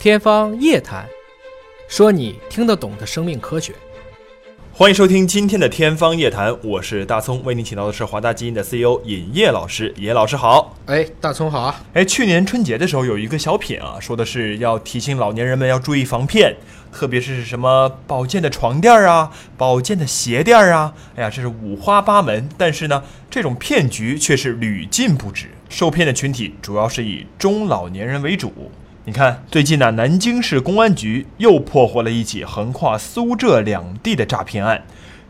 天方夜谭，说你听得懂的生命科学。欢迎收听今天的《天方夜谭》，我是大葱，为您请到的是华大基因的 CEO 尹烨老师。尹烨老师好。哎，大葱好啊！哎，去年春节的时候有一个小品啊，说的是要提醒老年人们要注意防骗，特别是什么保健的床垫啊、保健的鞋垫啊，哎呀，这是五花八门。但是呢，这种骗局却是屡禁不止，受骗的群体主要是以中老年人为主。你看，最近呢，南京市公安局又破获了一起横跨苏浙两地的诈骗案。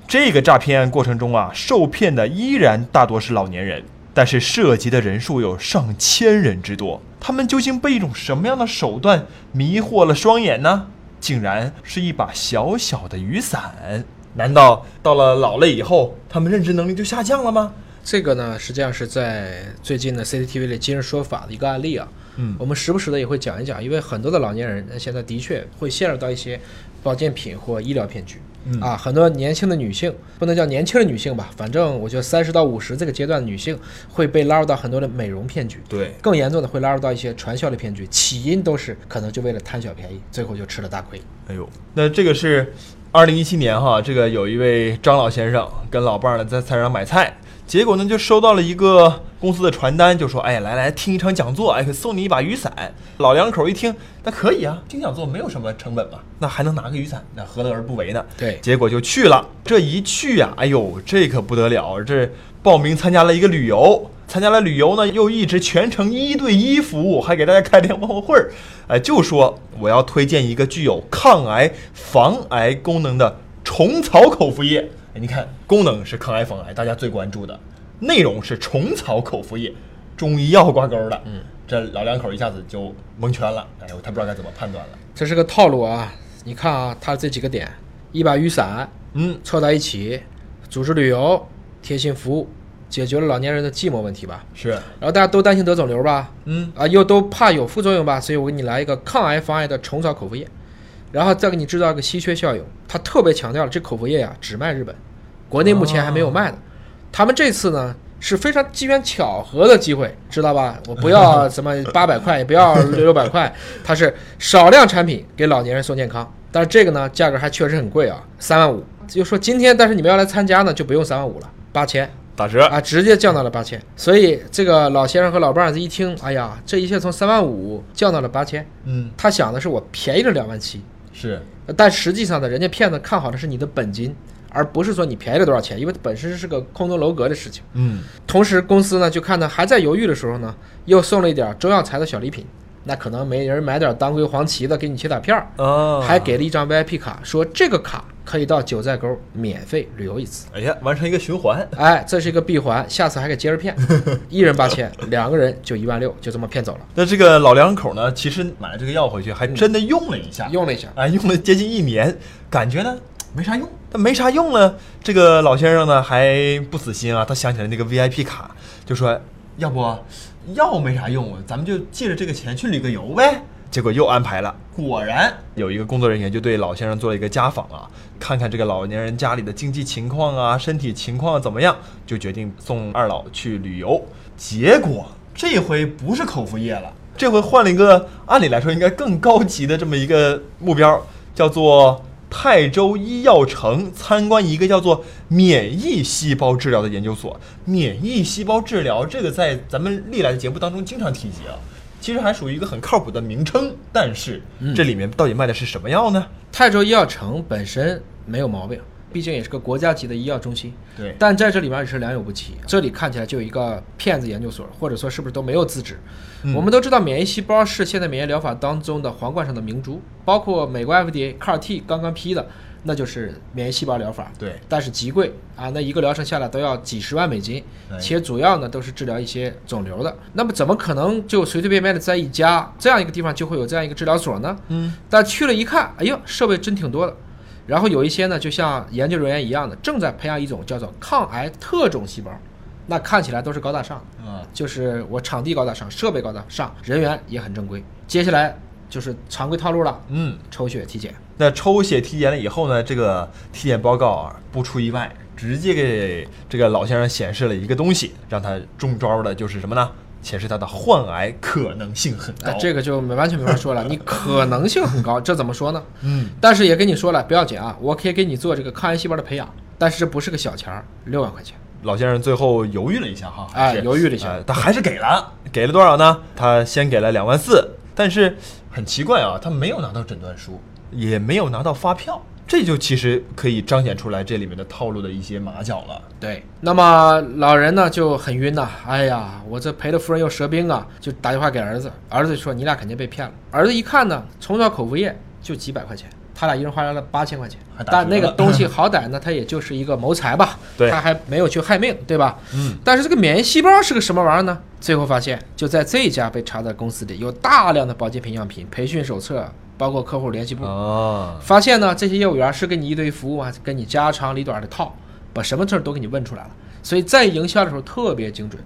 这个诈骗案过程中啊，受骗的依然大多是老年人，但是涉及的人数有上千人之多。他们究竟被一种什么样的手段迷惑了双眼呢？竟然是一把小小的雨伞。难道到了老了以后，他们认知能力就下降了吗？这个呢，实际上是在最近的 CCTV 的今日说法的一个案例啊。嗯我们时不时的也会讲一讲，因为很多的老年人呃现在的确会陷入到一些保健品或医疗骗局。嗯啊，很多年轻的女性，不能叫年轻的女性吧，反正我觉得三十到五十这个阶段的女性会被拉入到很多的美容骗局。对，更严重的会拉入到一些传销的骗局，起因都是可能就为了贪小便宜，最后就吃了大亏。哎呦，那这个是二零一七年哈，这个有一位张老先生跟老伴儿呢在菜市场买菜，结果呢就收到了一个公司的传单，就说哎来来听一场讲座，哎送你一把雨伞。老两口一听，那可以啊，听讲座没有什么成本嘛，那还能拿个雨伞，那何乐而不为呢？对结果就去了。这一去呀、哎呦，这可不得了，这报名参加了一个旅游。参加了旅游呢，又一直全程一对一服务，还给大家开联欢会儿，哎，就说我要推荐一个具有抗癌、防癌功能的虫草口服液。哎，你看，功能是抗癌防癌，大家最关注的，内容是虫草口服液，中医药挂钩的。嗯，这老两口一下子就蒙圈了，哎呦，他不知道该怎么判断了。这是个套路啊！你看啊，他这几个点：一把雨伞嗯，凑在一起，组织旅游，贴心服务，解决了老年人的寂寞问题吧。是，然后大家都担心得肿瘤吧，嗯，啊，又都怕有副作用吧，所以我给你来一个抗癌防癌的虫草口服液，然后再给你制造一个稀缺效应。他特别强调了这口服液呀、只卖日本，国内目前还没有卖的。他们这次呢是非常机缘巧合的机会，知道吧？我不要什么 八百块，也不要六六百块，它是少量产品给老年人送健康。但是这个呢，价格还确实很贵啊，三万五。就说今天，但是你们要来参加呢，就不用三万五了，八千。打折。啊，直接降到了八千。所以这个老先生和老伴儿一听，哎呀，这一切从三万五降到了八千，嗯，他想的是我便宜了两万七，是，但实际上呢，人家骗子看好的是你的本金，而不是说你便宜了多少钱，因为本身是个空中楼阁的事情。嗯，同时，公司呢就看他还在犹豫的时候呢，又送了一点中药材的小礼品。那可能没人买点当归黄芪的给你切点片儿，哦，还给了一张 VIP 卡，说这个卡可以到九寨沟免费旅游一次。哎呀，完成一个循环。哎，这是一个闭环，下次还给接着骗，一人八千，两个人就一万六，就这么骗走了。那这个老两口呢，其实买了这个药回去，还真的用了一下，用了一下，哎，用了接近一年，感觉呢没啥用。但没啥用呢，这个老先生呢还不死心啊，他想起来那个 VIP 卡，就说要不药没啥用，咱们就借着这个钱去旅个游呗。结果又安排了，果然有一个工作人员就对老先生做了一个家访啊，看看这个老年人家里的经济情况啊、身体情况怎么样，就决定送二老去旅游。结果这回不是口服液了，这回换了一个按理来说应该更高级的这么一个目标，叫做泰州医药城参观一个叫做免疫细胞治疗的研究所。免疫细胞治疗这个在咱们历来的节目当中经常提及啊，其实还属于一个很靠谱的名称。但是这里面到底卖的是什么药呢？泰州医药城本身没有毛病，毕竟也是个国家级的医药中心。对但在这里面也是良莠不齐。这里看起来就有一个骗子研究所，或者说是不是都没有资质？嗯我们都知道，免疫细胞是现在免疫疗法当中的皇冠上的明珠，包括美国 FDA CAR T 刚刚批的，那就是免疫细胞疗法。对但是极贵啊，那一个疗程下来都要几十万美金哎，且主要呢都是治疗一些肿瘤的。那么怎么可能就随随便便的在一家这样一个地方就会有这样一个治疗所呢？嗯，但去了一看，哎呦，设备真挺多的。然后有一些呢，就像研究人员一样的，正在培养一种叫做抗癌特种细胞，那看起来都是高大上，啊，就是我场地高大上，设备高大上，人员也很正规。接下来就是常规套路了，嗯，抽血体检。那抽血体检了以后呢，这个体检报告啊，不出意外，直接给这个老先生显示了一个东西，让他中招的就是什么呢？显示他的患癌可能性很高。哎，这个就没完全没法说了，你 可能性很高，这怎么说呢？嗯，但是也跟你说了，不要紧啊，我可以给你做这个抗癌细胞的培养，但是这不是个小钱儿，六万块钱。老先生最后犹豫了一下哈，还哎犹豫了一下呃他还是给了，给了多少呢？他先给了两万四，但是很奇怪啊，他没有拿到诊断书，也没有拿到发票，这就其实可以彰显出来这里面的套路的一些马脚了。对，那么老人呢就很晕呐、哎呀，我这赔了夫人又折兵啊，就打电话给儿子，儿子说你俩肯定被骗了。儿子一看呢，从小口服液就几百块钱，他俩一人花了八千块钱但那个东西好歹呢，他也就是一个谋财吧，对他还没有去害命，对吧？嗯，但是这个免疫细胞是个什么玩意儿呢？最后发现，就在这家被查的公司里，有大量的保健品样品、培训手册，包括客户联系簿。啊，发现呢，这些业务员是给你一堆服务啊，跟你家长里短的套，把什么事儿都给你问出来了。所以在营销的时候特别精准。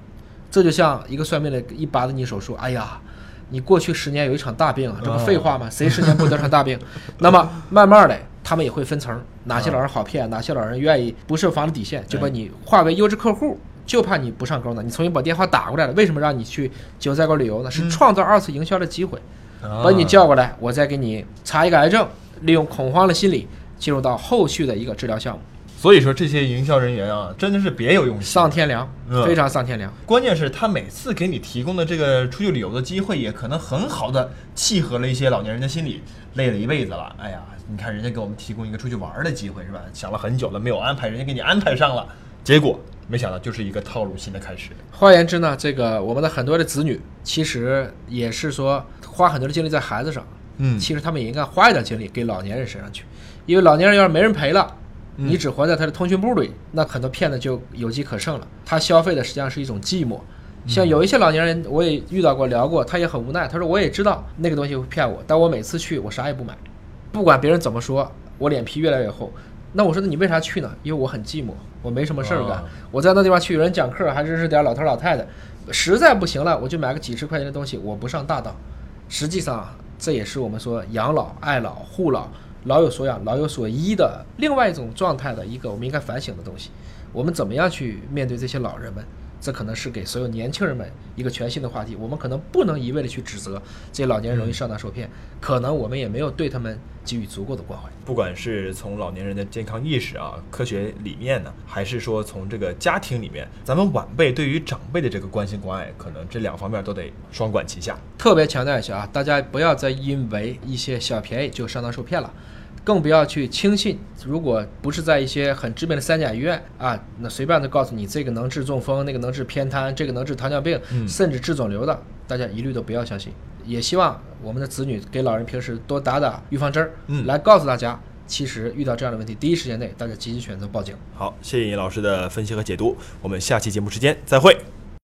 这就像一个算命的一巴子你手说：“哎呀，你过去十年有一场大病啊，这不废话吗？谁十年不得场大病？” 那么慢慢的，他们也会分层，哪些老人好骗，哪些老人愿意不设防的底线，就把你划为优质客户。就怕你不上钩呢，你重新把电话打过来了。为什么让你去九寨沟旅游呢？是创造二次营销的机会。把你叫过来，我再给你查一个癌症，利用恐慌的心理进入到后续的一个治疗项目，所以说这些营销人员啊，真的是别有用心。丧天良嗯，非常丧天良。关键是，他每次给你提供的这个出去旅游的机会，也可能很好的契合了一些老年人的心理。累了一辈子了，哎呀，你看人家给我们提供一个出去玩的机会，是吧？想了很久了，没有安排，人家给你安排上了，结果没想到就是一个套路新的开始。换言之呢，这个我们的很多的子女，其实也是说花很多的精力在孩子上，嗯其实他们也应该花一点精力给老年人身上去，因为老年人要是没人陪了。你只活在他的通讯簿里，那很多骗子就有机可乘了。他消费的实际上是一种寂寞。像有一些老年人，我也遇到过聊过，他也很无奈。他说我也知道那个东西会骗我，但我每次去我啥也不买，不管别人怎么说，我脸皮越来越厚。那我说那你为啥去呢？因为我很寂寞，我没什么事儿干哦。我在那地方去，有人讲课，还认识点老头老太太。实在不行了，我就买个几十块钱的东西，我不上大当。实际上啊，这也是我们说养老、爱老、护老、老有所养、老有所依的另外一种状态的一个我们应该反省的东西。我们怎么样去面对这些老人们？这可能是给所有年轻人们一个全新的话题。我们可能不能一味的去指责这些老年人容易上当受骗，可能我们也没有对他们给予足够的关怀。不管是从老年人的健康意识啊、科学理念呢，还是说从这个家庭里面，咱们晚辈对于长辈的这个关心关爱，可能这两方面都得双管齐下。特别强调一下啊，大家不要再因为一些小便宜就上当受骗了，更不要去轻信。如果不是在一些很知名的三甲医院啊，那随便都告诉你这个能治中风，那个能治偏瘫，这个能治糖尿病，嗯甚至治肿瘤的，大家一律都不要相信。也希望我们的子女给老人平时多打打预防针儿，嗯来告诉大家，其实遇到这样的问题，第一时间内大家积极选择报警。好，谢谢尹老师的分析和解读，我们下期节目时间再会。